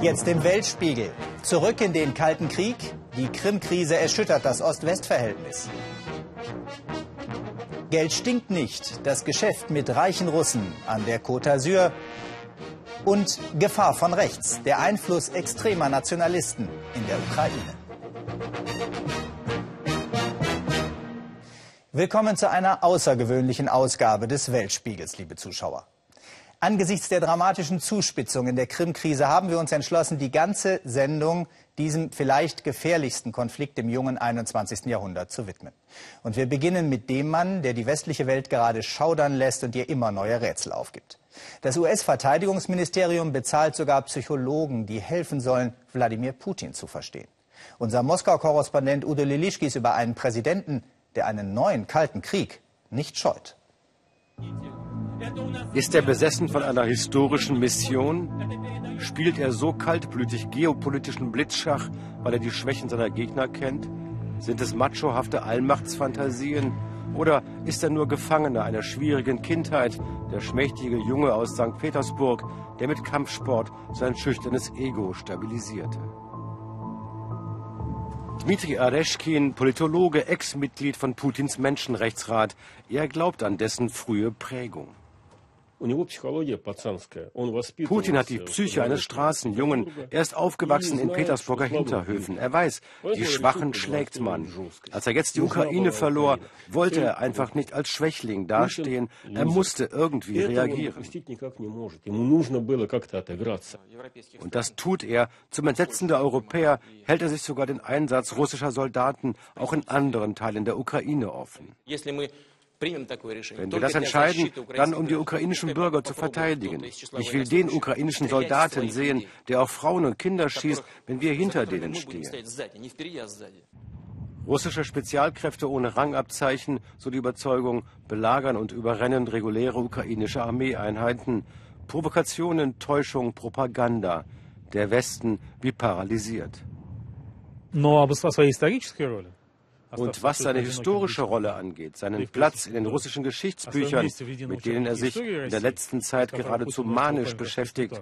Jetzt im Weltspiegel. Zurück in den Kalten Krieg. Die Krim-Krise erschüttert das Ost-West-Verhältnis. Geld stinkt nicht. Das Geschäft mit reichen Russen an der Côte d'Azur. Und Gefahr von rechts. Der Einfluss extremer Nationalisten in der Ukraine. Willkommen zu einer außergewöhnlichen Ausgabe des Weltspiegels, liebe Zuschauer. Angesichts der dramatischen Zuspitzung in der Krim-Krise haben wir uns entschlossen, die ganze Sendung diesem vielleicht gefährlichsten Konflikt im jungen 21. Jahrhundert zu widmen. Und wir beginnen mit dem Mann, der die westliche Welt gerade schaudern lässt und ihr immer neue Rätsel aufgibt. Das US-Verteidigungsministerium bezahlt sogar Psychologen, die helfen sollen, Wladimir Putin zu verstehen. Unser Moskau-Korrespondent Udo Lilischki über einen Präsidenten, der einen neuen Kalten Krieg nicht scheut. Ist er besessen von einer historischen Mission? Spielt er so kaltblütig geopolitischen Blitzschach, weil er die Schwächen seiner Gegner kennt? Sind es machohafte Allmachtsfantasien? Oder ist er nur Gefangener einer schwierigen Kindheit, der schmächtige Junge aus St. Petersburg, der mit Kampfsport sein schüchternes Ego stabilisierte? Dmitri Areschkin, Politologe, Ex-Mitglied von Putins Menschenrechtsrat. Er glaubt an dessen frühe Prägung. Putin hat die Psyche eines Straßenjungen. Er ist aufgewachsen in Petersburger Hinterhöfen. Er weiß, die Schwachen schlägt man. Als er jetzt die Ukraine verlor, wollte er einfach nicht als Schwächling dastehen. Er musste irgendwie reagieren. Und das tut er. Zum Entsetzen der Europäer hält er sich sogar den Einsatz russischer Soldaten auch in anderen Teilen der Ukraine offen. Wenn wir das entscheiden, dann um die ukrainischen Bürger zu verteidigen. Ich will den ukrainischen Soldaten sehen, der auf Frauen und Kinder schießt, wenn wir hinter denen stehen. Russische Spezialkräfte ohne Rangabzeichen, so die Überzeugung, belagern und überrennen reguläre ukrainische Armeeeinheiten. Provokationen, Täuschung, Propaganda. Der Westen wie paralysiert. Но об своей исторической роли und was seine historische Rolle angeht, seinen Platz in den russischen Geschichtsbüchern, mit denen er sich in der letzten Zeit geradezu manisch beschäftigt,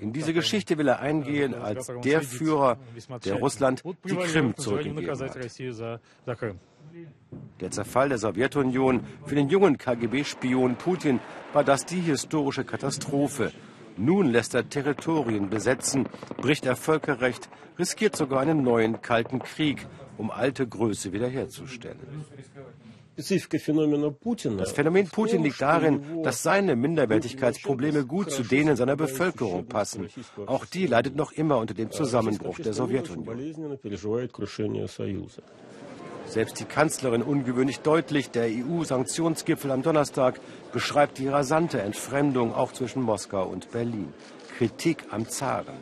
in diese Geschichte will er eingehen als der Führer, der Russland die Krim zurückgegeben hat. Der Zerfall der Sowjetunion für den jungen KGB-Spion Putin war das die historische Katastrophe. Nun lässt er Territorien besetzen, bricht er Völkerrecht, riskiert sogar einen neuen Kalten Krieg um alte Größe wiederherzustellen. Das Phänomen Putin liegt darin, dass seine Minderwertigkeitsprobleme gut zu denen seiner Bevölkerung passen. Auch die leidet noch immer unter dem Zusammenbruch der Sowjetunion. Selbst die Kanzlerin ungewöhnlich deutlich, der EU-Sanktionsgipfel am Donnerstag beschreibt die rasante Entfremdung auch zwischen Moskau und Berlin. Kritik am Zaren.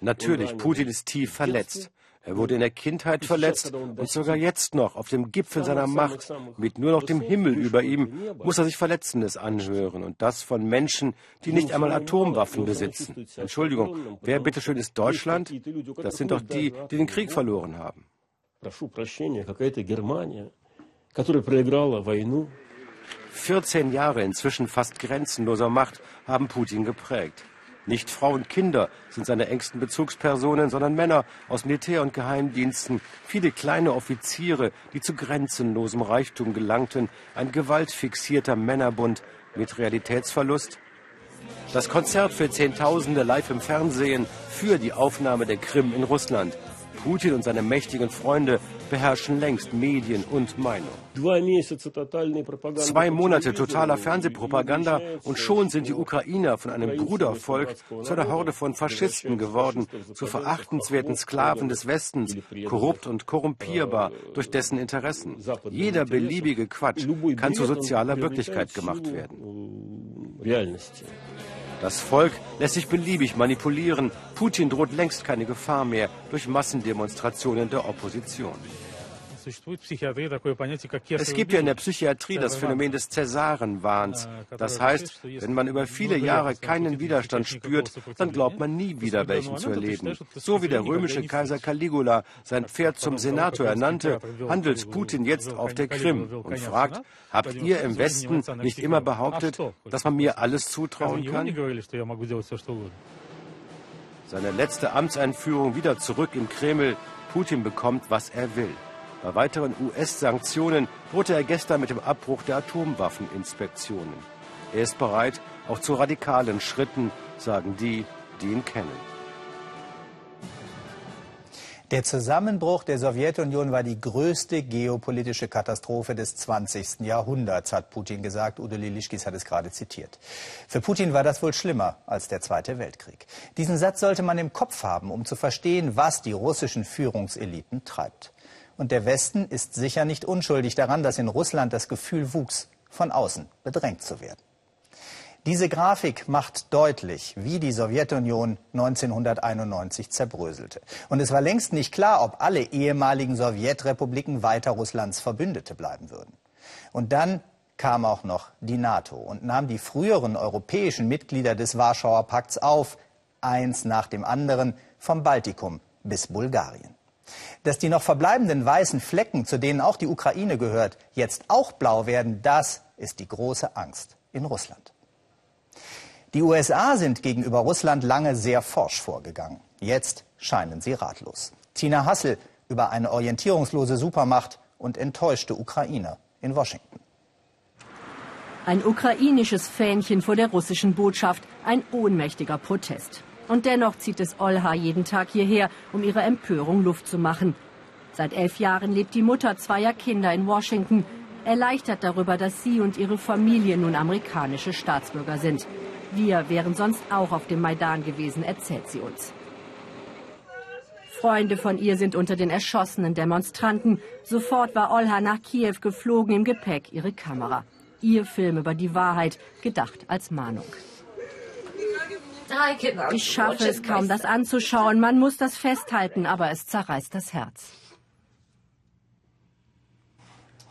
Конечно, он глубоко раненый. Natürlich, Putin ist tief verletzt. Er wurde in der Kindheit verletzt und sogar jetzt noch auf dem Gipfel seiner Macht, mit nur noch dem Himmel über ihm, muss er sich Verletzendes anhören und das von Menschen, die nicht einmal Atomwaffen besitzen. Entschuldigung, wer bitteschön ist Deutschland? Das sind doch die, die den Krieg verloren haben. 14 Jahre inzwischen fast grenzenloser Macht haben Putin geprägt. Nicht Frau und Kinder sind seine engsten Bezugspersonen, sondern Männer aus Militär- und Geheimdiensten, viele kleine Offiziere, die zu grenzenlosem Reichtum gelangten, ein gewaltfixierter Männerbund mit Realitätsverlust. Das Konzert für Zehntausende live im Fernsehen für die Aufnahme der Krim in Russland. Putin und seine mächtigen Freunde beherrschen längst Medien und Meinung. Zwei Monate totaler Fernsehpropaganda und schon sind die Ukrainer von einem Brudervolk zu einer Horde von Faschisten geworden, zu verachtenswerten Sklaven des Westens, korrupt und korrumpierbar durch dessen Interessen. Jeder beliebige Quatsch kann zu sozialer Wirklichkeit gemacht werden. Das Volk lässt sich beliebig manipulieren. Putin droht längst keine Gefahr mehr durch Massendemonstrationen der Opposition. Es gibt ja in der Psychiatrie das Phänomen des Cäsarenwahns. Das heißt, wenn man über viele Jahre keinen Widerstand spürt, dann glaubt man nie wieder welchen zu erleben. So wie der römische Kaiser Caligula sein Pferd zum Senator ernannte, handelt Putin jetzt auf der Krim und fragt, habt ihr im Westen nicht immer behauptet, dass man mir alles zutrauen kann? Seine letzte Amtseinführung wieder zurück im Kreml. Putin bekommt, was er will. Bei weiteren US-Sanktionen drohte er gestern mit dem Abbruch der Atomwaffeninspektionen. Er ist bereit, auch zu radikalen Schritten, sagen die, die ihn kennen. Der Zusammenbruch der Sowjetunion war die größte geopolitische Katastrophe des 20. Jahrhunderts, hat Putin gesagt. Udo Lilischkis hat es gerade zitiert. Für Putin war das wohl schlimmer als der Zweite Weltkrieg. Diesen Satz sollte man im Kopf haben, um zu verstehen, was die russischen Führungseliten treibt. Und der Westen ist sicher nicht unschuldig daran, dass in Russland das Gefühl wuchs, von außen bedrängt zu werden. Diese Grafik macht deutlich, wie die Sowjetunion 1991 zerbröselte. Und es war längst nicht klar, ob alle ehemaligen Sowjetrepubliken weiter Russlands Verbündete bleiben würden. Und dann kam auch noch die NATO und nahm die früheren europäischen Mitglieder des Warschauer Pakts auf, eins nach dem anderen, vom Baltikum bis Bulgarien. Dass die noch verbleibenden weißen Flecken, zu denen auch die Ukraine gehört, jetzt auch blau werden, das ist die große Angst in Russland. Die USA sind gegenüber Russland lange sehr forsch vorgegangen. Jetzt scheinen sie ratlos. Tina Hassel über eine orientierungslose Supermacht und enttäuschte Ukrainer in Washington. Ein ukrainisches Fähnchen vor der russischen Botschaft, ein ohnmächtiger Protest. Und dennoch zieht es Olha jeden Tag hierher, um ihre Empörung Luft zu machen. Seit elf Jahren lebt die Mutter zweier Kinder in Washington, erleichtert darüber, dass sie und ihre Familie nun amerikanische Staatsbürger sind. Wir wären sonst auch auf dem Maidan gewesen, erzählt sie uns. Freunde von ihr sind unter den erschossenen Demonstranten. Sofort war Olha nach Kiew geflogen, im Gepäck ihre Kamera. Ihr Film über die Wahrheit, gedacht als Mahnung. Ich schaffe es kaum, das anzuschauen. Man muss das festhalten, aber es zerreißt das Herz.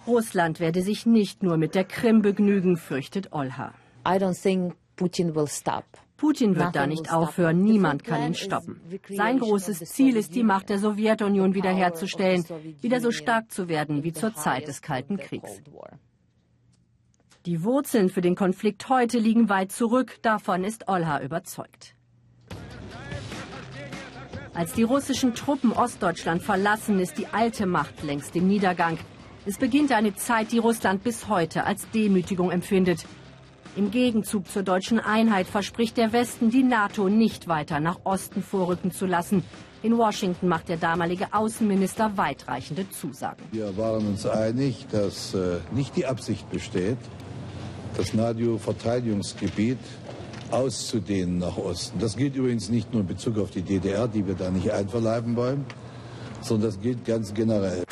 Russland werde sich nicht nur mit der Krim begnügen, fürchtet Olha. I don't think Putin will stop. Putin wird da nicht aufhören, niemand kann ihn stoppen. Sein großes Ziel ist, die Macht der Sowjetunion wiederherzustellen, wieder so stark zu werden wie zur Zeit des Kalten Kriegs. Die Wurzeln für den Konflikt heute liegen weit zurück, davon ist Olha überzeugt. Als die russischen Truppen Ostdeutschland verlassen, ist die alte Macht längst im Niedergang. Es beginnt eine Zeit, die Russland bis heute als Demütigung empfindet. Im Gegenzug zur deutschen Einheit verspricht der Westen, die NATO nicht weiter nach Osten vorrücken zu lassen. In Washington macht der damalige Außenminister weitreichende Zusagen. Wir waren uns einig, dass äh, nicht die Absicht besteht, das NATO-Verteidigungsgebiet auszudehnen nach Osten. Das gilt übrigens nicht nur in Bezug auf die DDR, die wir da nicht einverleiben wollen, sondern das gilt ganz generell.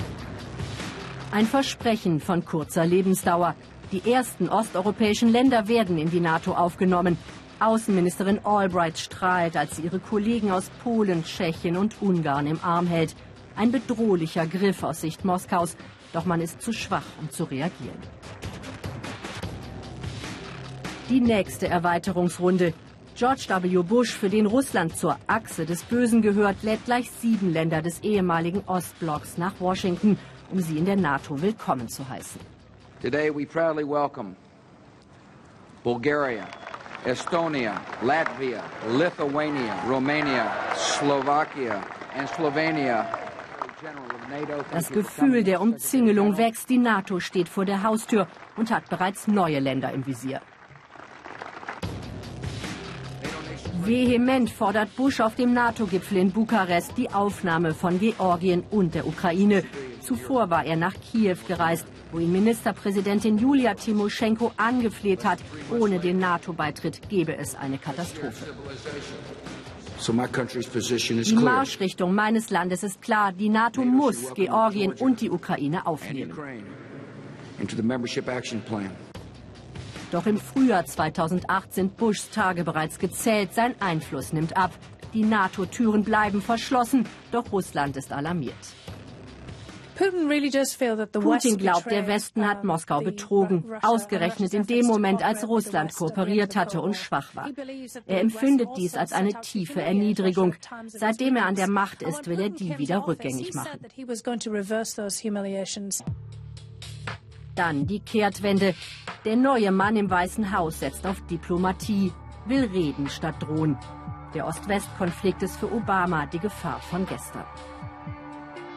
Ein Versprechen von kurzer Lebensdauer. Die ersten osteuropäischen Länder werden in die NATO aufgenommen. Außenministerin Albright strahlt, als sie ihre Kollegen aus Polen, Tschechien und Ungarn im Arm hält. Ein bedrohlicher Griff aus Sicht Moskaus, doch man ist zu schwach, um zu reagieren. Die nächste Erweiterungsrunde. George W. Bush, für den Russland zur Achse des Bösen gehört, lädt gleich sieben Länder des ehemaligen Ostblocks nach Washington, um sie in der NATO willkommen zu heißen. Today we proudly welcome Bulgaria, Estonia, Latvia, Lithuania, Romania, Slovakia and Slovenia. Das Gefühl der Umzingelung wächst. Die NATO steht vor der Haustür und hat bereits neue Länder im Visier. Vehement fordert Bush auf dem NATO-Gipfel in Bukarest die Aufnahme von Georgien und der Ukraine. Zuvor war er nach Kiew gereist wo ihn Ministerpräsidentin Julia Timoschenko angefleht hat, ohne den NATO-Beitritt gebe es eine Katastrophe. Die Marschrichtung meines Landes ist klar. Die NATO muss Georgien und die Ukraine aufnehmen. Doch im Frühjahr 2008 sind Bushs Tage bereits gezählt. Sein Einfluss nimmt ab. Die NATO-Türen bleiben verschlossen, doch Russland ist alarmiert. Putin glaubt, der Westen hat Moskau betrogen, ausgerechnet in dem Moment, als Russland kooperiert hatte und schwach war. Er empfindet dies als eine tiefe Erniedrigung. Seitdem er an der Macht ist, will er die wieder rückgängig machen. Dann die Kehrtwende. Der neue Mann im Weißen Haus setzt auf Diplomatie, will reden statt drohen. Der Ost-West-Konflikt ist für Obama die Gefahr von gestern.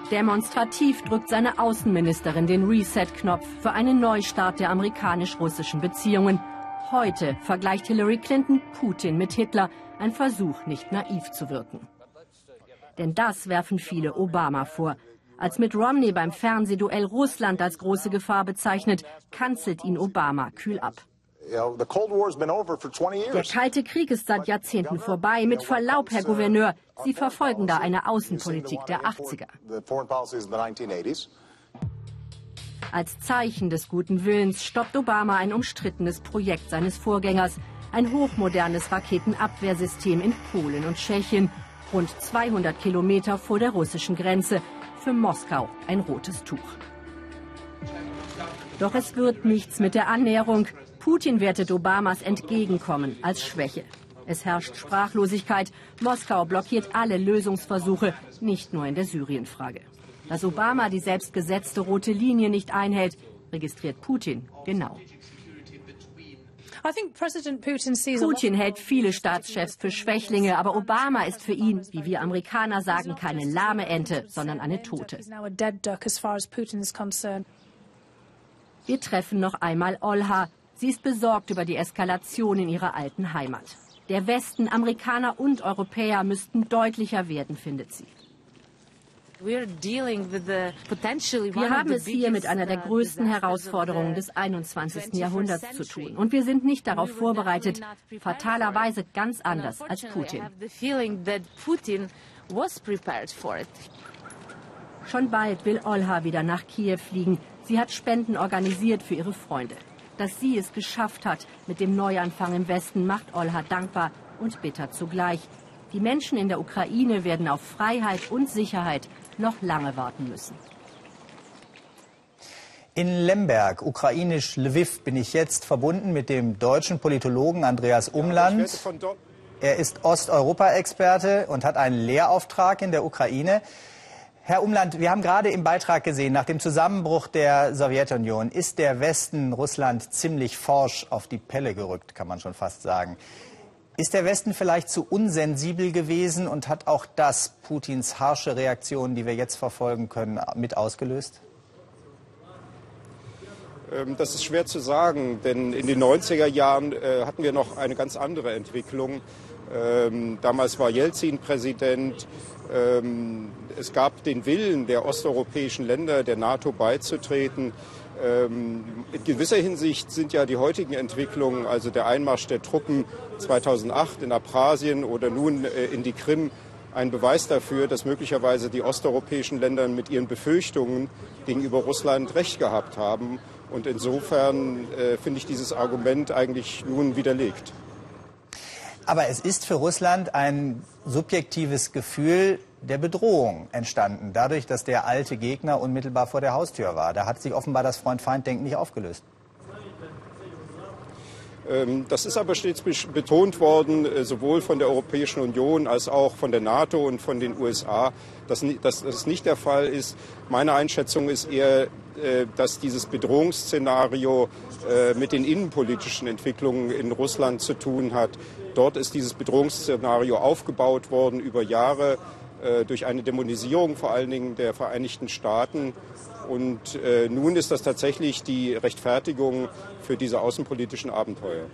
Demonstrativ drückt seine Außenministerin den Reset-Knopf für einen Neustart der amerikanisch-russischen Beziehungen. Heute vergleicht Hillary Clinton Putin mit Hitler, ein Versuch, nicht naiv zu wirken. Denn das werfen viele Obama vor. Als Mitt Romney beim Fernsehduell Russland als große Gefahr bezeichnet, kanzelt ihn Obama kühl ab. Der Kalte Krieg ist seit Jahrzehnten vorbei. Mit Verlaub, Herr Gouverneur, Sie verfolgen da eine Außenpolitik der 80er. Als Zeichen des guten Willens stoppt Obama ein umstrittenes Projekt seines Vorgängers, ein hochmodernes Raketenabwehrsystem in Polen und Tschechien, rund 200 Kilometer vor der russischen Grenze, für Moskau ein rotes Tuch. Doch es wird nichts mit der Annäherung. Putin wertet Obamas Entgegenkommen als Schwäche. Es herrscht Sprachlosigkeit. Moskau blockiert alle Lösungsversuche, nicht nur in der Syrienfrage. Dass Obama die selbstgesetzte rote Linie nicht einhält, registriert Putin genau. Putin hält viele Staatschefs für Schwächlinge, aber Obama ist für ihn, wie wir Amerikaner sagen, keine lahme Ente, sondern eine Tote. Wir treffen noch einmal Olha, Sie ist besorgt über die Eskalation in ihrer alten Heimat. Der Westen, Amerikaner und Europäer müssten deutlicher werden, findet sie. Wir haben es hier mit einer der größten Herausforderungen des 21. Jahrhunderts zu tun. Und wir sind nicht darauf vorbereitet, fatalerweise ganz anders als Putin. Schon bald will Olha wieder nach Kiew fliegen. Sie hat Spenden organisiert für ihre Freunde. Dass sie es geschafft hat mit dem Neuanfang im Westen, macht Olha dankbar und bitter zugleich. Die Menschen in der Ukraine werden auf Freiheit und Sicherheit noch lange warten müssen. In Lemberg, ukrainisch Lviv, bin ich jetzt verbunden mit dem deutschen Politologen Andreas Umland. Er ist Osteuropa-Experte und hat einen Lehrauftrag in der Ukraine. Herr Umland, wir haben gerade im Beitrag gesehen, nach dem Zusammenbruch der Sowjetunion ist der Westen Russland ziemlich forsch auf die Pelle gerückt, kann man schon fast sagen. Ist der Westen vielleicht zu unsensibel gewesen und hat auch das Putins harsche Reaktion, die wir jetzt verfolgen können, mit ausgelöst? Ähm, das ist schwer zu sagen, denn in den 90er Jahren äh, hatten wir noch eine ganz andere Entwicklung. Ähm, damals war Jelzin Präsident. Ähm, es gab den Willen der osteuropäischen Länder, der NATO beizutreten. In gewisser Hinsicht sind ja die heutigen Entwicklungen, also der Einmarsch der Truppen 2008 in Abchasien oder nun äh, in die Krim, ein Beweis dafür, dass möglicherweise die osteuropäischen Länder mit ihren Befürchtungen gegenüber Russland recht gehabt haben. Und insofern äh, finde ich dieses Argument eigentlich nun widerlegt. Aber es ist für Russland ein subjektives Gefühl der Bedrohung entstanden, dadurch, dass der alte Gegner unmittelbar vor der Haustür war. Da hat sich offenbar das Freund-Feind-Denken nicht aufgelöst. Ähm, das ist aber stets betont worden, äh, sowohl von der Europäischen Union als auch von der NATO und von den USA, dass das nicht der Fall ist. Meine Einschätzung ist eher, äh, dass dieses Bedrohungsszenario äh, mit den innenpolitischen Entwicklungen in Russland zu tun hat. Dort ist dieses Bedrohungsszenario aufgebaut worden über Jahre durch eine Dämonisierung vor allen Dingen der Vereinigten Staaten. Und äh, nun ist das tatsächlich die Rechtfertigung für diese außenpolitischen Abenteuer.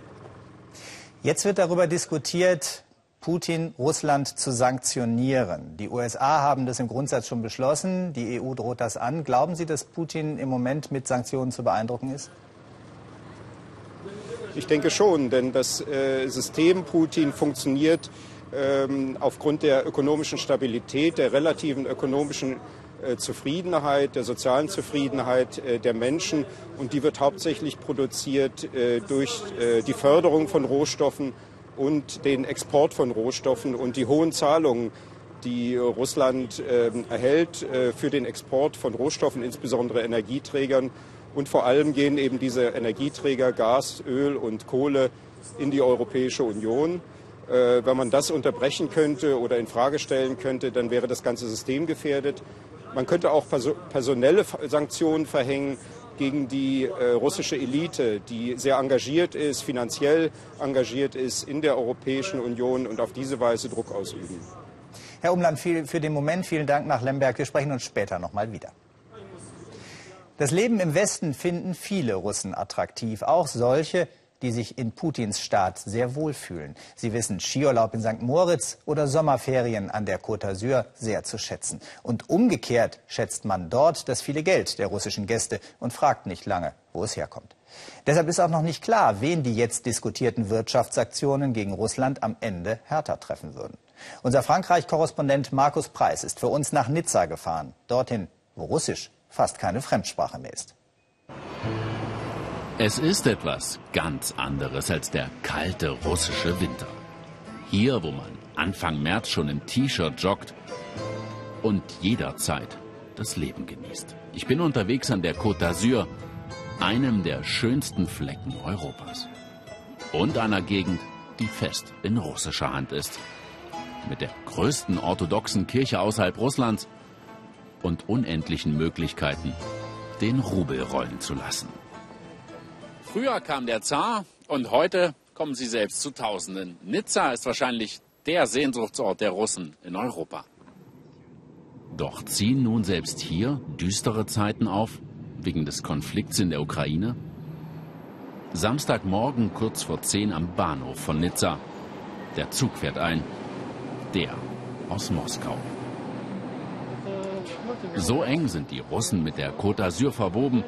Jetzt wird darüber diskutiert, Putin Russland zu sanktionieren. Die USA haben das im Grundsatz schon beschlossen. Die EU droht das an. Glauben Sie, dass Putin im Moment mit Sanktionen zu beeindrucken ist? Ich denke schon, denn das äh, System Putin funktioniert ähm, aufgrund der ökonomischen Stabilität, der relativen ökonomischen Zufriedenheit, der sozialen Zufriedenheit äh, der Menschen. Und die wird hauptsächlich produziert äh, durch äh, die Förderung von Rohstoffen und den Export von Rohstoffen und die hohen Zahlungen, die Russland ähm, erhält äh, für den Export von Rohstoffen, insbesondere Energieträgern. Und vor allem gehen eben diese Energieträger Gas, Öl und Kohle in die Europäische Union. Äh, wenn man das unterbrechen könnte oder in Frage stellen könnte, dann wäre das ganze System gefährdet. Man könnte auch personelle Sanktionen verhängen gegen die äh, russische Elite, die sehr engagiert ist, finanziell engagiert ist in der Europäischen Union und auf diese Weise Druck ausüben. Herr Umland, viel, für den Moment vielen Dank nach Lemberg. Wir sprechen uns später noch mal wieder. Das Leben im Westen finden viele Russen attraktiv, auch solche, die sich in Putins Staat sehr wohlfühlen. Sie wissen Skiurlaub in St. Moritz oder Sommerferien an der Côte d'Azur sehr zu schätzen. Und umgekehrt schätzt man dort das viele Geld der russischen Gäste und fragt nicht lange, wo es herkommt. Deshalb ist auch noch nicht klar, wen die jetzt diskutierten Wirtschaftsaktionen gegen Russland am Ende härter treffen würden. Unser Frankreich-Korrespondent Markus Preis ist für uns nach Nizza gefahren, dorthin, wo Russisch fast keine Fremdsprache mehr ist. Es ist etwas ganz anderes als der kalte russische Winter. Hier, wo man Anfang März schon im T-Shirt joggt und jederzeit das Leben genießt. Ich bin unterwegs an der Côte d'Azur, einem der schönsten Flecken Europas. Und einer Gegend, die fest in russischer Hand ist. Mit der größten orthodoxen Kirche außerhalb Russlands und unendlichen Möglichkeiten, den Rubel rollen zu lassen. Früher kam der Zar und heute kommen sie selbst zu Tausenden. Nizza ist wahrscheinlich der Sehnsuchtsort der Russen in Europa. Doch ziehen nun selbst hier düstere Zeiten auf, wegen des Konflikts in der Ukraine? Samstagmorgen kurz vor 10 am Bahnhof von Nizza. Der Zug fährt ein. Der aus Moskau. So eng sind die Russen mit der Côte d'Azur verwoben,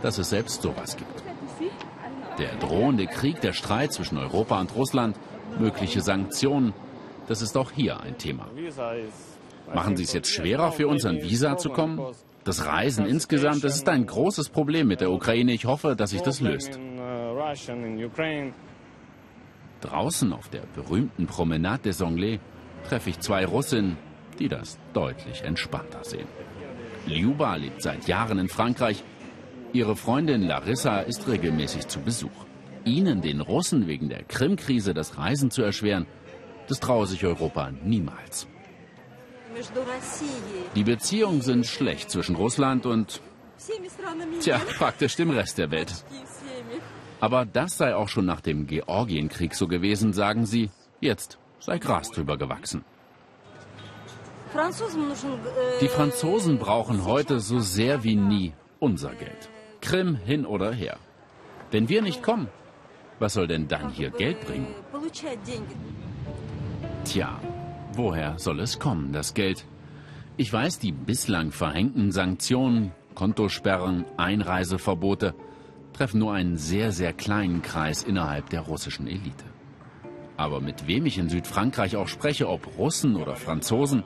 dass es selbst sowas gibt. Der drohende Krieg, der Streit zwischen Europa und Russland, mögliche Sanktionen, das ist auch hier ein Thema. Machen Sie es jetzt schwerer für uns, an Visa zu kommen? Das Reisen insgesamt, das ist ein großes Problem mit der Ukraine. Ich hoffe, dass sich das löst. Draußen auf der berühmten Promenade des Anglais treffe ich zwei Russinnen, die das deutlich entspannter sehen. Liuba lebt seit Jahren in Frankreich Ihre Freundin Larissa ist regelmäßig zu Besuch. Ihnen, den Russen, wegen der Krim-Krise das Reisen zu erschweren, das traue sich Europa niemals. Die Beziehungen sind schlecht zwischen Russland und, tja, praktisch dem Rest der Welt. Aber das sei auch schon nach dem Georgienkrieg so gewesen, sagen sie. Jetzt sei Gras drüber gewachsen. Die Franzosen brauchen heute so sehr wie nie unser Geld. Krim hin oder her. Wenn wir nicht kommen, was soll denn dann hier Geld bringen? Tja, woher soll es kommen, das Geld? Ich weiß, die bislang verhängten Sanktionen, Kontosperren, Einreiseverbote treffen nur einen sehr, sehr kleinen Kreis innerhalb der russischen Elite. Aber mit wem ich in Südfrankreich auch spreche, ob Russen oder Franzosen,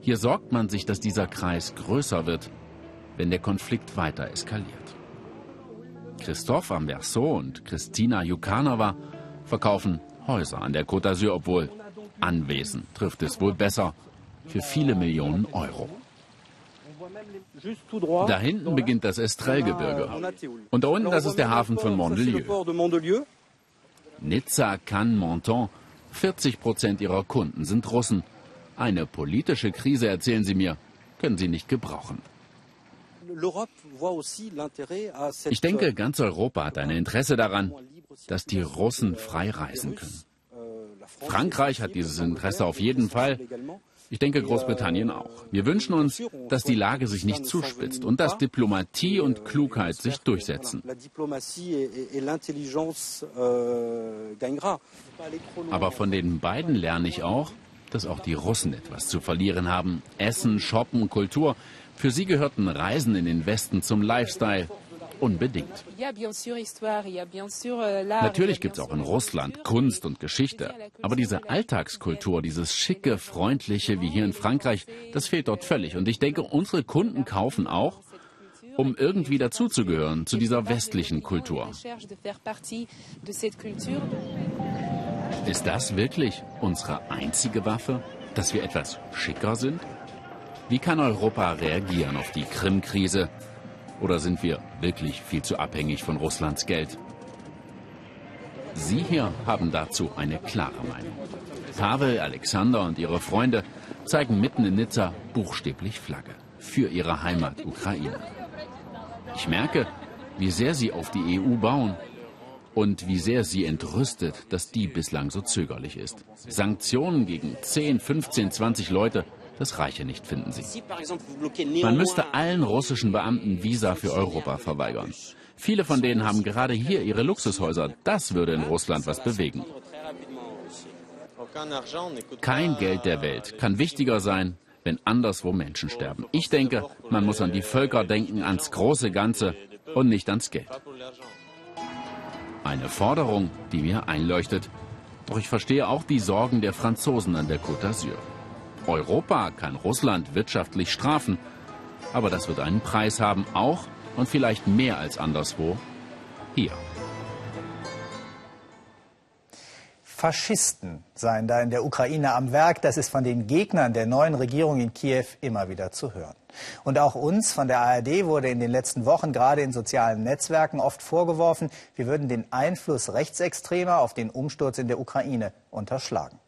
hier sorgt man sich, dass dieser Kreis größer wird, wenn der Konflikt weiter eskaliert. Christoph Amberso und Christina Jukanova verkaufen Häuser an der Côte d'Azur, obwohl Anwesen trifft es wohl besser für viele Millionen Euro. Da hinten beginnt das Estrellgebirge. Und da unten, das ist der Hafen von Mondelieu. Nizza, Cannes, Menton, 40 Prozent ihrer Kunden sind Russen. Eine politische Krise, erzählen sie mir, können sie nicht gebrauchen. Ich denke, ganz Europa hat ein Interesse daran, dass die Russen frei reisen können. Euh, Frankreich hat dieses Interesse auf jeden Fall. Ich denke Großbritannien euh, auch. Wir wünschen uns, dass die Lage sich nicht zuspitzt und dass Diplomatie und euh, Klugheit sich durchsetzen. Aber von den beiden lerne ich auch, dass auch die Russen etwas zu verlieren haben. Essen, Shoppen, Kultur. Für sie gehörten Reisen in den Westen zum Lifestyle. Unbedingt. Natürlich gibt es auch in Russland Kunst und Geschichte. Aber diese Alltagskultur, dieses schicke, freundliche wie hier in Frankreich, das fehlt dort völlig. Und ich denke, unsere Kunden kaufen auch, um irgendwie dazuzugehören zu dieser westlichen Kultur. Ist das wirklich unsere einzige Waffe? Dass wir etwas schicker sind? Wie kann Europa reagieren auf die Krim-Krise? Oder sind wir wirklich viel zu abhängig von Russlands Geld? Sie hier haben dazu eine klare Meinung. Pavel, Alexander und ihre Freunde zeigen mitten in Nizza buchstäblich Flagge für ihre Heimat Ukraine. Ich merke, wie sehr sie auf die EU bauen und wie sehr sie entrüstet, dass die bislang so zögerlich ist. Sanktionen gegen 10, 15, 20 Leute, das reiche nicht, finden sie. Man müsste allen russischen Beamten Visa für Europa verweigern. Viele von denen haben gerade hier ihre Luxushäuser. Das würde in Russland was bewegen. Kein Geld der Welt kann wichtiger sein, wenn anderswo Menschen sterben. Ich denke, man muss an die Völker denken, ans große Ganze und nicht ans Geld. Eine Forderung, die mir einleuchtet. Doch ich verstehe auch die Sorgen der Franzosen an der Côte d'Azur. Europa kann Russland wirtschaftlich strafen, aber das wird einen Preis haben, auch und vielleicht mehr als anderswo hier. Faschisten seien da in der Ukraine am Werk. Das ist von den Gegnern der neuen Regierung in Kiew immer wieder zu hören. Und auch uns von der ARD wurde in den letzten Wochen gerade in sozialen Netzwerken oft vorgeworfen, wir würden den Einfluss Rechtsextremer auf den Umsturz in der Ukraine unterschlagen.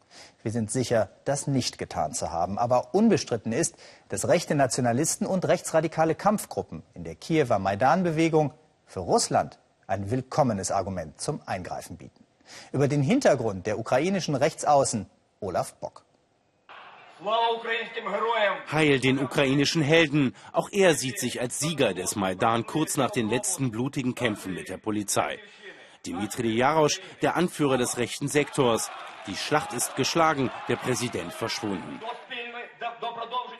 Wir sind sicher, das nicht getan zu haben. Aber unbestritten ist, dass rechte Nationalisten und rechtsradikale Kampfgruppen in der Kiewer Maidan-Bewegung für Russland ein willkommenes Argument zum Eingreifen bieten über den Hintergrund der ukrainischen Rechtsaußen Olaf Bock. Heil den ukrainischen Helden. Auch er sieht sich als Sieger des Maidan kurz nach den letzten blutigen Kämpfen mit der Polizei. Dimitri Jarosch, der Anführer des rechten Sektors. Die Schlacht ist geschlagen, der Präsident verschwunden.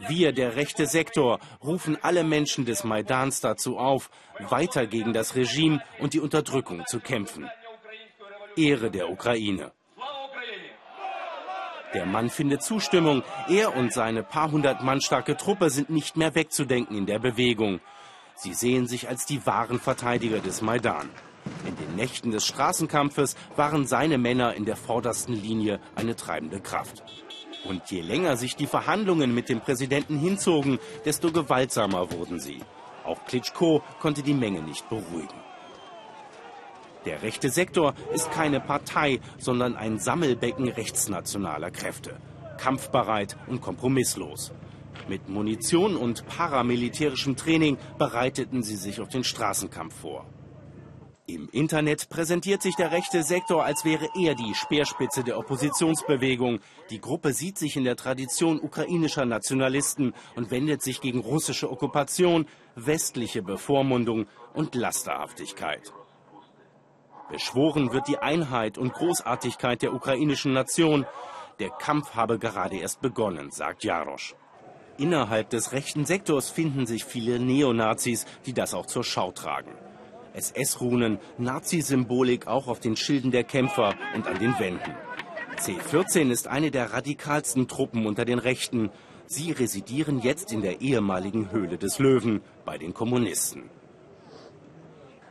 Wir, der rechte Sektor, rufen alle Menschen des Maidans dazu auf, weiter gegen das Regime und die Unterdrückung zu kämpfen. Ehre der Ukraine. Der Mann findet Zustimmung. Er und seine paar hundert Mann starke Truppe sind nicht mehr wegzudenken in der Bewegung. Sie sehen sich als die wahren Verteidiger des Maidan. In den Nächten des Straßenkampfes waren seine Männer in der vordersten Linie eine treibende Kraft. Und je länger sich die Verhandlungen mit dem Präsidenten hinzogen, desto gewaltsamer wurden sie. Auch Klitschko konnte die Menge nicht beruhigen. Der rechte Sektor ist keine Partei, sondern ein Sammelbecken rechtsnationaler Kräfte. Kampfbereit und kompromisslos. Mit Munition und paramilitärischem Training bereiteten sie sich auf den Straßenkampf vor. Im Internet präsentiert sich der rechte Sektor, als wäre er die Speerspitze der Oppositionsbewegung. Die Gruppe sieht sich in der Tradition ukrainischer Nationalisten und wendet sich gegen russische Okkupation, westliche Bevormundung und Lasterhaftigkeit. Beschworen wird die Einheit und Großartigkeit der ukrainischen Nation. Der Kampf habe gerade erst begonnen, sagt Jarosch. Innerhalb des rechten Sektors finden sich viele Neonazis, die das auch zur Schau tragen. SS-Runen, Nazi-Symbolik auch auf den Schilden der Kämpfer und an den Wänden. C14 ist eine der radikalsten Truppen unter den Rechten. Sie residieren jetzt in der ehemaligen Höhle des Löwen bei den Kommunisten.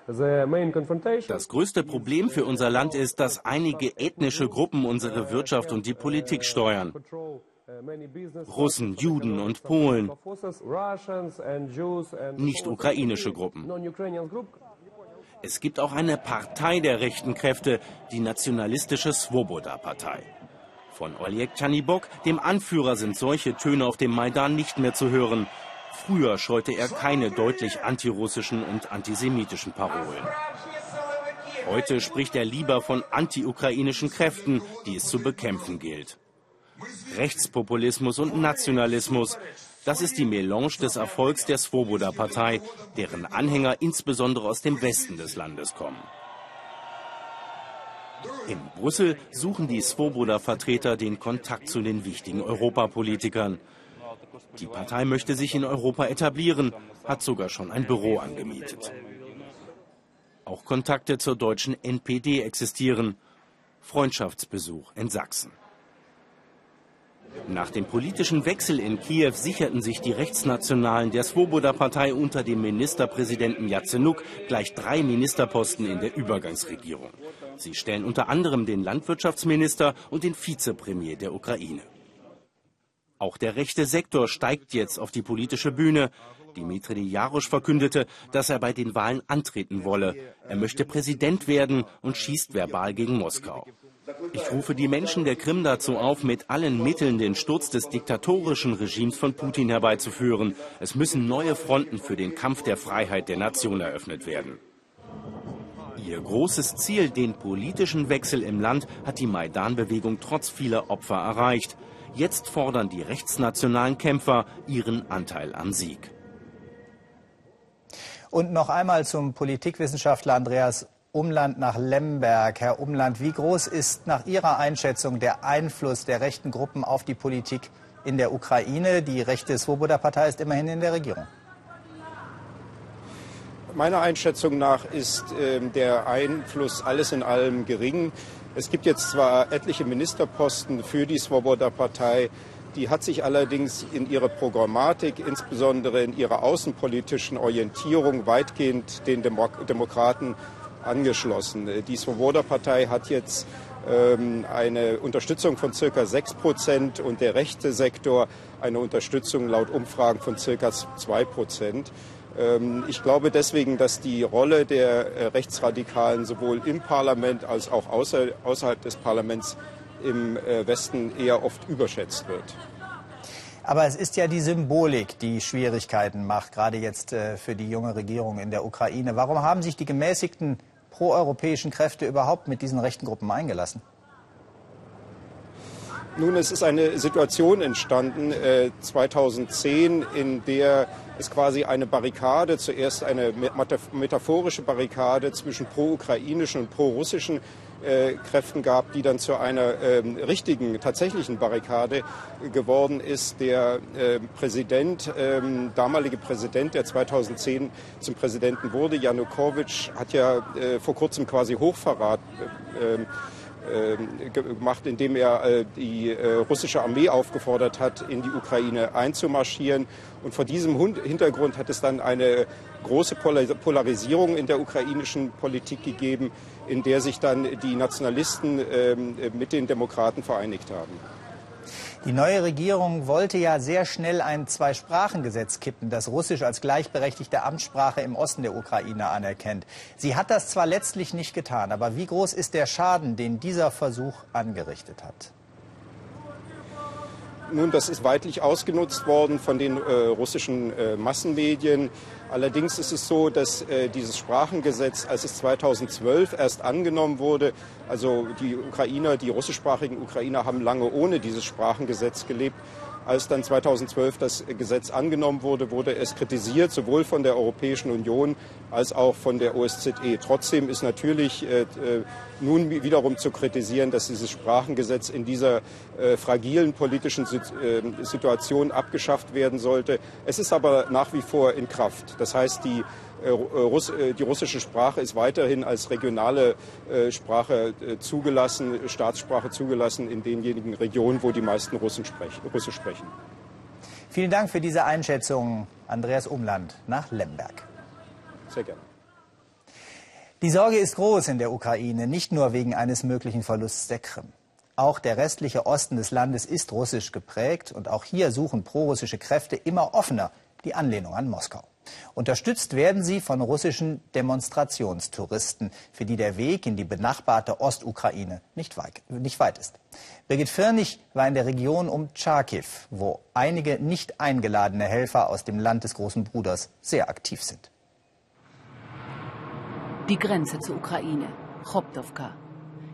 Das größte Problem für unser Land ist, dass einige ethnische Gruppen unsere Wirtschaft und die Politik steuern. Russen, Juden und Polen, nicht ukrainische Gruppen. Es gibt auch eine Partei der rechten Kräfte, die nationalistische Svoboda-Partei. Von Oleg Chanibok, dem Anführer, sind solche Töne auf dem Maidan nicht mehr zu hören. Früher scheute er keine deutlich antirussischen und antisemitischen Parolen. Heute spricht er lieber von antiukrainischen Kräften, die es zu bekämpfen gilt. Rechtspopulismus und Nationalismus, das ist die Melange des Erfolgs der Svoboda-Partei, deren Anhänger insbesondere aus dem Westen des Landes kommen. In Brüssel suchen die Svoboda-Vertreter den Kontakt zu den wichtigen Europapolitikern. Die Partei möchte sich in Europa etablieren, hat sogar schon ein Büro angemietet. Auch Kontakte zur deutschen NPD existieren. Freundschaftsbesuch in Sachsen. Nach dem politischen Wechsel in Kiew sicherten sich die Rechtsnationalen der Svoboda-Partei unter dem Ministerpräsidenten Jazenuk gleich drei Ministerposten in der Übergangsregierung. Sie stellen unter anderem den Landwirtschaftsminister und den Vizepremier der Ukraine. Auch der rechte Sektor steigt jetzt auf die politische Bühne. Dimitri Jarosch verkündete, dass er bei den Wahlen antreten wolle. Er möchte Präsident werden und schießt verbal gegen Moskau. Ich rufe die Menschen der Krim dazu auf, mit allen Mitteln den Sturz des diktatorischen Regimes von Putin herbeizuführen. Es müssen neue Fronten für den Kampf der Freiheit der Nation eröffnet werden. Ihr großes Ziel, den politischen Wechsel im Land, hat die Maidan-Bewegung trotz vieler Opfer erreicht. Jetzt fordern die rechtsnationalen Kämpfer ihren Anteil am Sieg. Und noch einmal zum Politikwissenschaftler Andreas Umland nach Lemberg. Herr Umland, wie groß ist nach Ihrer Einschätzung der Einfluss der rechten Gruppen auf die Politik in der Ukraine? Die rechte Svoboda-Partei ist immerhin in der Regierung. Meiner Einschätzung nach ist äh, der Einfluss alles in allem gering. Es gibt jetzt zwar etliche Ministerposten für die Svoboda-Partei, die hat sich allerdings in ihrer Programmatik, insbesondere in ihrer außenpolitischen Orientierung, weitgehend den Demokraten angeschlossen. Die Svoboda-Partei hat jetzt ähm, eine Unterstützung von circa 6 Prozent und der rechte Sektor eine Unterstützung laut Umfragen von circa 2 Prozent. Ähm, ich glaube deswegen, dass die Rolle der äh, Rechtsradikalen sowohl im Parlament als auch außerhalb des Parlaments im äh, Westen eher oft überschätzt wird. Aber es ist ja die Symbolik, die Schwierigkeiten macht, gerade jetzt äh, für die junge Regierung in der Ukraine. Warum haben sich die gemäßigten proeuropäischen Kräfte überhaupt mit diesen rechten Gruppen eingelassen? Nun, es ist eine Situation entstanden äh, 2010, in der es quasi eine Barrikade, zuerst eine metaphorische Barrikade zwischen pro-ukrainischen und pro-russischen äh, Kräften gab, die dann zu einer äh, richtigen, tatsächlichen Barrikade geworden ist. Der äh, Präsident, ähm, damalige Präsident, der 2010 zum Präsidenten wurde, Janukowitsch, hat ja äh, vor kurzem quasi Hochverrat ähm, ähm, gemacht, indem er äh, die äh, russische Armee aufgefordert hat, in die Ukraine einzumarschieren. Und vor diesem Hintergrund hat es dann eine große Polarisierung in der ukrainischen Politik gegeben, in der sich dann die Nationalisten ähm, mit den Demokraten vereinigt haben. Die neue Regierung wollte ja sehr schnell ein Zweisprachengesetz kippen, das Russisch als gleichberechtigte Amtssprache im Osten der Ukraine anerkennt. Sie hat das zwar letztlich nicht getan, aber wie groß ist der Schaden, den dieser Versuch angerichtet hat? Nun, das ist weitlich ausgenutzt worden von den äh, russischen äh, Massenmedien. Allerdings ist es so, dass äh, dieses Sprachengesetz, als es 2012 erst angenommen wurde, also die Ukrainer, die russischsprachigen Ukrainer haben lange ohne dieses Sprachengesetz gelebt. Als dann 2012 das Gesetz angenommen wurde, wurde es kritisiert, sowohl von der Europäischen Union als auch von der OSZE. Trotzdem ist natürlich äh, äh, nun wiederum zu kritisieren, dass dieses Sprachengesetz in dieser äh, fragilen politischen äh, Situation abgeschafft werden sollte. Es ist aber nach wie vor in Kraft. Das heißt, die die russische Sprache ist weiterhin als regionale äh, Sprache zugelassen, Staatssprache zugelassen in denjenigen Regionen, wo die meisten Russen sprechen, Russisch sprechen. Vielen Dank für diese Einschätzung, Andreas Umland nach Lemberg. Sehr gerne. Die Sorge ist groß in der Ukraine, nicht nur wegen eines möglichen Verlusts der Krim. Auch der restliche Osten des Landes ist russisch geprägt und auch hier suchen prorussische Kräfte immer offener die Anlehnung an Moskau. Unterstützt werden sie von russischen Demonstrationstouristen, für die der Weg in die benachbarte Ostukraine nicht weit, ist. Birgit Firnig war in der Region um Charkiw, wo einige nicht eingeladene Helfer aus dem Land des großen Bruders sehr aktiv sind. Die Grenze zur Ukraine, Choptovka,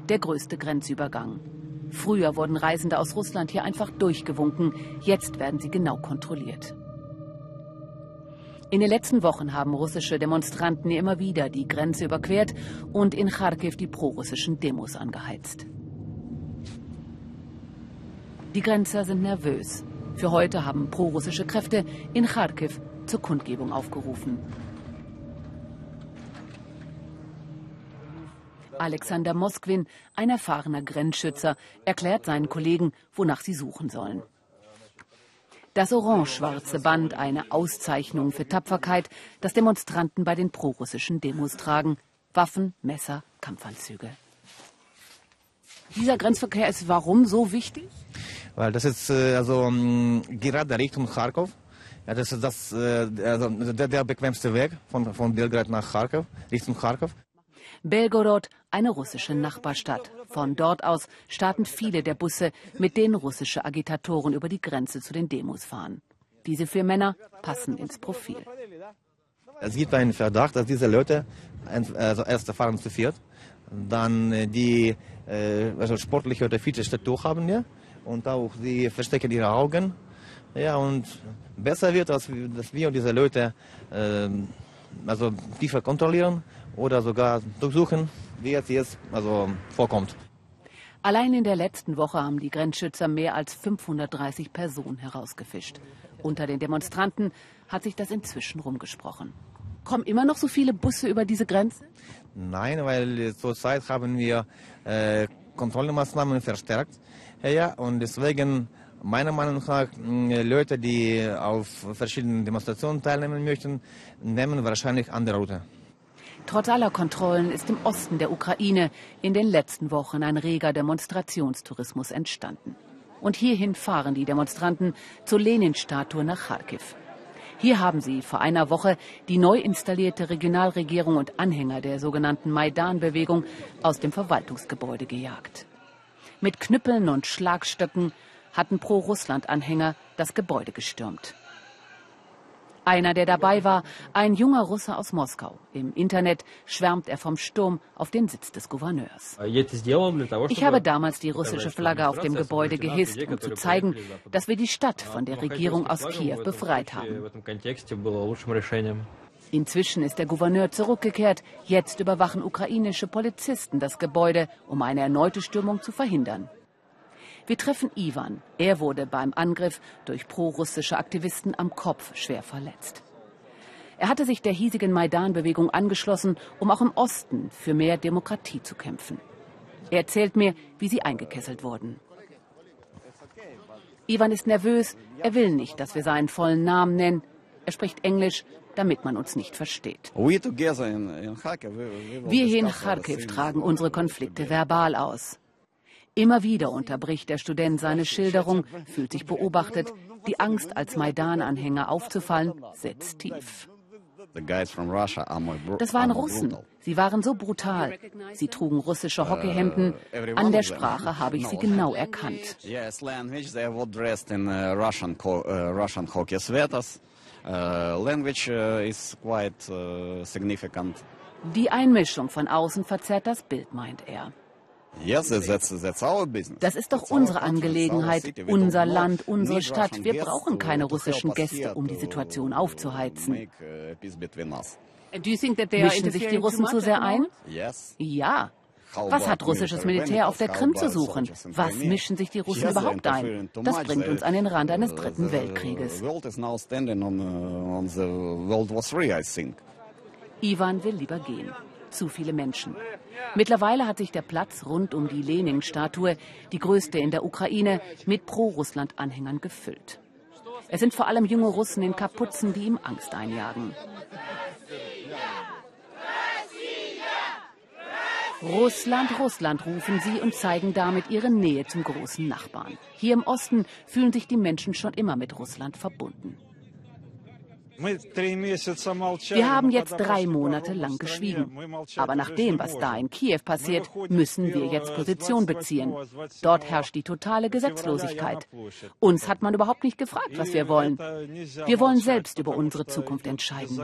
der größte Grenzübergang. Früher wurden Reisende aus Russland hier einfach durchgewunken, jetzt werden sie genau kontrolliert. In den letzten Wochen haben russische Demonstranten immer wieder die Grenze überquert und in Kharkiv die prorussischen Demos angeheizt. Die Grenzer sind nervös. Für heute haben prorussische Kräfte in Kharkiv zur Kundgebung aufgerufen. Alexander Moskwin, ein erfahrener Grenzschützer, erklärt seinen Kollegen, wonach sie suchen sollen. Das orange-schwarze Band, eine Auszeichnung für Tapferkeit, das Demonstranten bei den prorussischen Demos tragen. Waffen, Messer, Kampfanzüge. Dieser Grenzverkehr ist warum so wichtig? weil das ist äh, also gerade Richtung Kharkov. Ja, das ist das, äh, also der, der bequemste Weg von, von Belgrad nach Kharkov, Richtung Kharkov. Belgorod, eine russische Nachbarstadt. Von dort aus starten viele der Busse, mit denen russische Agitatoren über die Grenze zu den Demos fahren. Diese vier Männer passen ins Profil. Es gibt einen Verdacht, dass diese Leute also erst fahren zu viert, dann äh, die äh, also sportliche oder fitte Statur haben ja, und auch sie verstecken ihre Augen. Ja, und besser wird, dass, wir diese Leute äh, also tiefer kontrollieren oder sogar durchsuchen, wie es jetzt also vorkommt. Allein in der letzten Woche haben die Grenzschützer mehr als 530 Personen herausgefischt. Unter den Demonstranten hat sich das inzwischen rumgesprochen. Kommen immer noch so viele Busse über diese Grenze? Nein, weil zurzeit haben wir äh, Kontrollmaßnahmen verstärkt. Ja, und deswegen meiner Meinung nach Leute, die auf verschiedenen Demonstrationen teilnehmen möchten, nehmen wahrscheinlich andere Route. Trotz aller Kontrollen ist im Osten der Ukraine in den letzten Wochen ein reger Demonstrationstourismus entstanden. Und hierhin fahren die Demonstranten zur Lenin-Statue nach Kharkiv. Hier haben sie vor einer Woche die neu installierte Regionalregierung und Anhänger der sogenannten Maidan-Bewegung aus dem Verwaltungsgebäude gejagt. Mit Knüppeln und Schlagstöcken hatten Pro-Russland-Anhänger das Gebäude gestürmt. Einer, der dabei war, ein junger Russe aus Moskau. Im Internet schwärmt er vom Sturm auf den Sitz des Gouverneurs. Ich habe damals die russische Flagge auf dem Gebäude gehisst, um zu zeigen, dass wir die Stadt von der Regierung aus Kiew befreit haben. Inzwischen ist der Gouverneur zurückgekehrt. Jetzt überwachen ukrainische Polizisten das Gebäude, um eine erneute Stürmung zu verhindern. Wir treffen Ivan. Er wurde beim Angriff durch prorussische Aktivisten am Kopf schwer verletzt. Er hatte sich der hiesigen Maidan-Bewegung angeschlossen, um auch im Osten für mehr Demokratie zu kämpfen. Er erzählt mir, wie sie eingekesselt wurden. Ivan ist nervös. Er will nicht, dass wir seinen vollen Namen nennen. Er spricht Englisch, damit man uns nicht versteht. Wir hier in Kharkiv tragen unsere Konflikte verbal aus. Immer wieder unterbricht der Student seine Schilderung, fühlt sich beobachtet. Die Angst, als Maidan-Anhänger aufzufallen, setzt tief. Das waren Russen. Sie waren so brutal. Sie trugen russische Hockeyhemden. An der Sprache habe ich sie genau erkannt. Die Einmischung von außen verzerrt das Bild, meint er. Das ist doch unsere Angelegenheit, unser Land, unsere Stadt. Wir brauchen keine russischen Gäste, um die Situation aufzuheizen. Mischen sich die Russen zu sehr ein? Ja. Was hat russisches Militär auf der Krim zu suchen? Was mischen sich die Russen überhaupt ein? Das bringt uns an den Rand eines dritten Weltkrieges. Ivan will lieber gehen zu viele Menschen. Mittlerweile hat sich der Platz rund um die Lenin-Statue, die größte in der Ukraine, mit Pro-Russland-Anhängern gefüllt. Es sind vor allem junge Russen in Kapuzen, die ihm Angst einjagen. Russland, Russland rufen sie und zeigen damit ihre Nähe zum großen Nachbarn. Hier im Osten fühlen sich die Menschen schon immer mit Russland verbunden. Wir haben jetzt drei Monate lang geschwiegen. Aber nach dem, was da in Kiew passiert, müssen wir jetzt Position beziehen. Dort herrscht die totale Gesetzlosigkeit. Uns hat man überhaupt nicht gefragt, was wir wollen. Wir wollen selbst über unsere Zukunft entscheiden.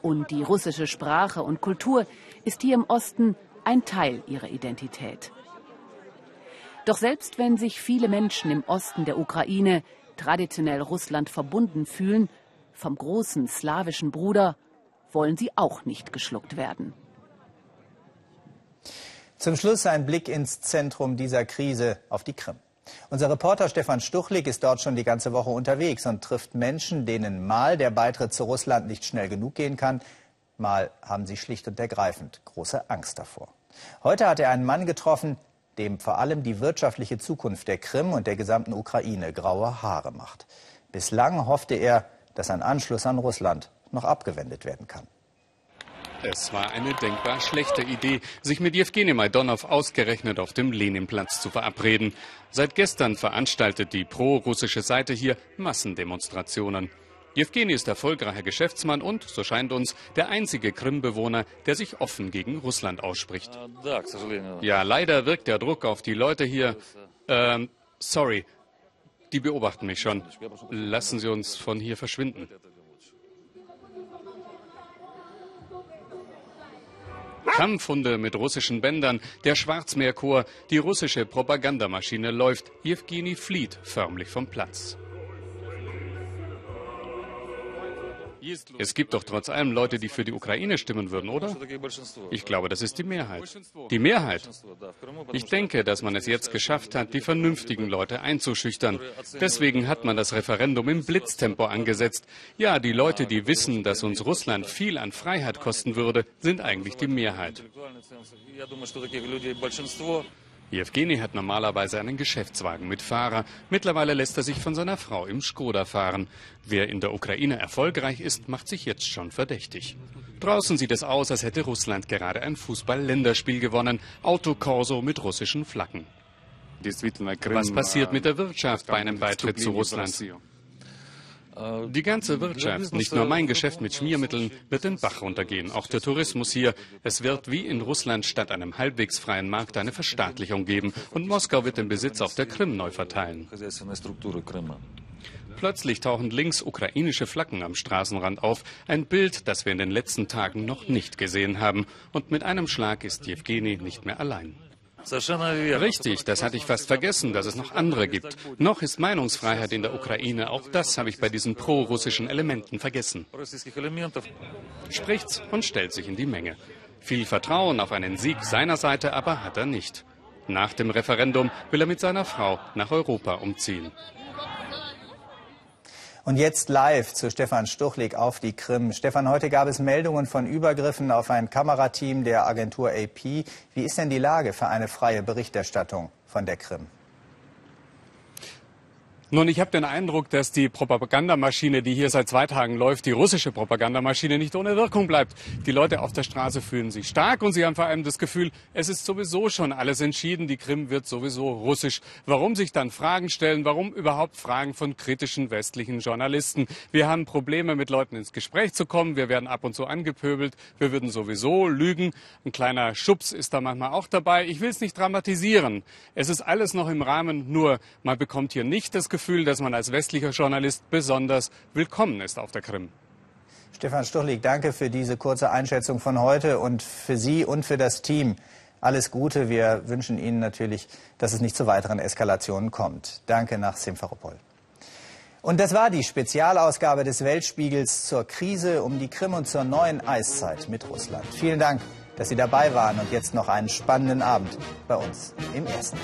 Und die russische Sprache und Kultur ist hier im Osten ein Teil ihrer Identität. Doch selbst wenn sich viele Menschen im Osten der Ukraine traditionell Russland verbunden fühlen, vom großen slawischen Bruder, wollen sie auch nicht geschluckt werden. Zum Schluss ein Blick ins Zentrum dieser Krise auf die Krim. Unser Reporter Stefan Stuchlik ist dort schon die ganze Woche unterwegs und trifft Menschen, denen mal der Beitritt zu Russland nicht schnell genug gehen kann, mal haben sie schlicht und ergreifend große Angst davor. Heute hat er einen Mann getroffen, dem vor allem die wirtschaftliche Zukunft der Krim und der gesamten Ukraine graue Haare macht. Bislang hoffte er, dass ein Anschluss an Russland noch abgewendet werden kann. Es war eine denkbar schlechte Idee, sich mit Jewgeni Majdonow ausgerechnet auf dem Leninplatz zu verabreden. Seit gestern veranstaltet die pro-russische Seite hier Massendemonstrationen. Jewgeni ist erfolgreicher Geschäftsmann und, so scheint uns, der einzige Krim-Bewohner, der sich offen gegen Russland ausspricht. Ja, leider wirkt der Druck auf die Leute hier. Ähm, sorry, die beobachten mich schon. Lassen Sie uns von hier verschwinden. Kampfhunde mit russischen Bändern, der Schwarzmeerchor, die russische Propagandamaschine läuft. Jewgeni flieht förmlich vom Platz. Es gibt doch trotz allem Leute, die für die Ukraine stimmen würden, oder? Ich glaube, das ist die Mehrheit. Die Mehrheit. Ich denke, dass man es jetzt geschafft hat, die vernünftigen Leute einzuschüchtern. Deswegen hat man das Referendum im Blitztempo angesetzt. Ja, die Leute, die wissen, dass uns Russland viel an Freiheit kosten würde, sind eigentlich die Mehrheit. Jewgeni hat normalerweise einen Geschäftswagen mit Fahrer. Mittlerweile lässt er sich von seiner Frau im Skoda fahren. Wer in der Ukraine erfolgreich ist, macht sich jetzt schon verdächtig. Draußen sieht es aus, als hätte Russland gerade ein Fußball-Länderspiel gewonnen. Autokorso mit russischen Flaggen. Was passiert mit der Wirtschaft bei einem Beitritt zu Russland? Die ganze Wirtschaft, nicht nur mein Geschäft mit Schmiermitteln, wird den Bach runtergehen. Auch der Tourismus hier. Es wird wie in Russland statt einem halbwegs freien Markt eine Verstaatlichung geben. Und Moskau wird den Besitz auf der Krim neu verteilen. Plötzlich tauchen links ukrainische Flaggen am Straßenrand auf. Ein Bild, das wir in den letzten Tagen noch nicht gesehen haben. Und mit einem Schlag ist Jewgeni nicht mehr allein. Richtig, das hatte ich fast vergessen, dass es noch andere gibt. Noch ist Meinungsfreiheit in der Ukraine. Auch das habe ich bei diesen pro-russischen Elementen vergessen. Spricht's und stellt sich in die Menge. Viel Vertrauen auf einen Sieg seiner Seite aber hat er nicht. Nach dem Referendum will er mit seiner Frau nach Europa umziehen. Und jetzt live zu Stefan Stuchlik auf die Krim. Stefan, heute gab es Meldungen von Übergriffen auf ein Kamerateam der Agentur AP. Wie ist denn die Lage für eine freie Berichterstattung von der Krim? Nun, ich habe den Eindruck, dass die Propagandamaschine, die hier seit zwei Tagen läuft, die russische Propagandamaschine nicht ohne Wirkung bleibt. Die Leute auf der Straße fühlen sich stark und sie haben vor allem das Gefühl, es ist sowieso schon alles entschieden, die Krim wird sowieso russisch. Warum sich dann Fragen stellen? Warum überhaupt Fragen von kritischen westlichen Journalisten? Wir haben Probleme, mit Leuten ins Gespräch zu kommen. Wir werden ab und zu angepöbelt. Wir würden sowieso lügen. Ein kleiner Schubs ist da manchmal auch dabei. Ich will es nicht dramatisieren. Es ist alles noch im Rahmen, nur man bekommt hier nicht das Gefühl, Gefühl, dass man als westlicher Journalist besonders willkommen ist auf der Krim. Stefan Stuchlik, danke für diese kurze Einschätzung von heute und für Sie und für das Team. Alles Gute. Wir wünschen Ihnen natürlich, dass es nicht zu weiteren Eskalationen kommt. Danke nach Simferopol. Und das war die Spezialausgabe des Weltspiegels zur Krise um die Krim und zur neuen Eiszeit mit Russland. Vielen Dank, dass Sie dabei waren und jetzt noch einen spannenden Abend bei uns im Ersten.